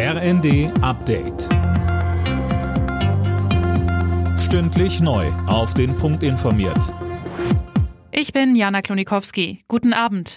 RND Update. Stündlich neu. Auf den Punkt informiert. Ich bin Jana Klonikowski. Guten Abend.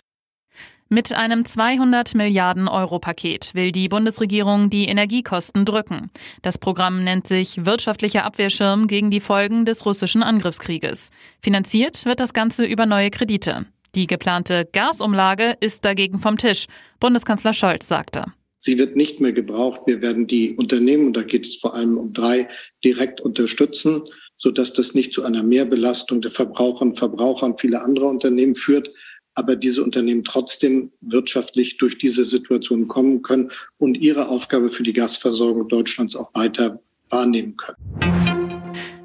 Mit einem 200 Milliarden Euro Paket will die Bundesregierung die Energiekosten drücken. Das Programm nennt sich Wirtschaftlicher Abwehrschirm gegen die Folgen des russischen Angriffskrieges. Finanziert wird das Ganze über neue Kredite. Die geplante Gasumlage ist dagegen vom Tisch. Bundeskanzler Scholz sagte. Sie wird nicht mehr gebraucht. Wir werden die Unternehmen, und da geht es vor allem um drei, direkt unterstützen, sodass das nicht zu einer Mehrbelastung der Verbraucher und Verbraucher und viele andere Unternehmen führt, aber diese Unternehmen trotzdem wirtschaftlich durch diese Situation kommen können und ihre Aufgabe für die Gasversorgung Deutschlands auch weiter wahrnehmen können.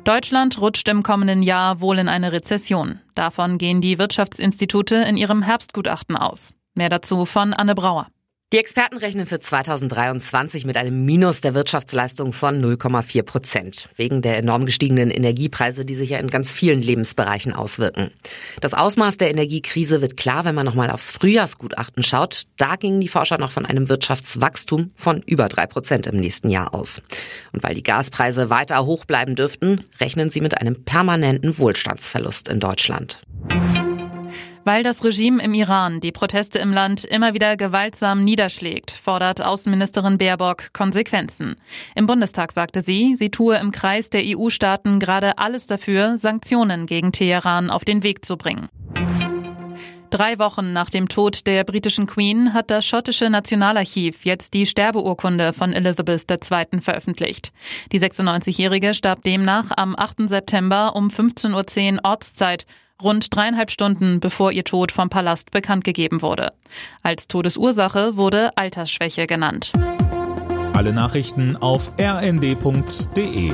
Deutschland rutscht im kommenden Jahr wohl in eine Rezession. Davon gehen die Wirtschaftsinstitute in ihrem Herbstgutachten aus. Mehr dazu von Anne Brauer. Die Experten rechnen für 2023 mit einem Minus der Wirtschaftsleistung von 0,4 Prozent, wegen der enorm gestiegenen Energiepreise, die sich ja in ganz vielen Lebensbereichen auswirken. Das Ausmaß der Energiekrise wird klar, wenn man nochmal aufs Frühjahrsgutachten schaut. Da gingen die Forscher noch von einem Wirtschaftswachstum von über drei Prozent im nächsten Jahr aus. Und weil die Gaspreise weiter hoch bleiben dürften, rechnen sie mit einem permanenten Wohlstandsverlust in Deutschland. Weil das Regime im Iran die Proteste im Land immer wieder gewaltsam niederschlägt, fordert Außenministerin Baerbock Konsequenzen. Im Bundestag sagte sie, sie tue im Kreis der EU-Staaten gerade alles dafür, Sanktionen gegen Teheran auf den Weg zu bringen. Drei Wochen nach dem Tod der britischen Queen hat das schottische Nationalarchiv jetzt die Sterbeurkunde von Elizabeth II. veröffentlicht. Die 96-Jährige starb demnach am 8. September um 15.10 Uhr Ortszeit rund dreieinhalb Stunden bevor ihr Tod vom Palast bekannt gegeben wurde. Als Todesursache wurde Altersschwäche genannt. Alle Nachrichten auf rnd.de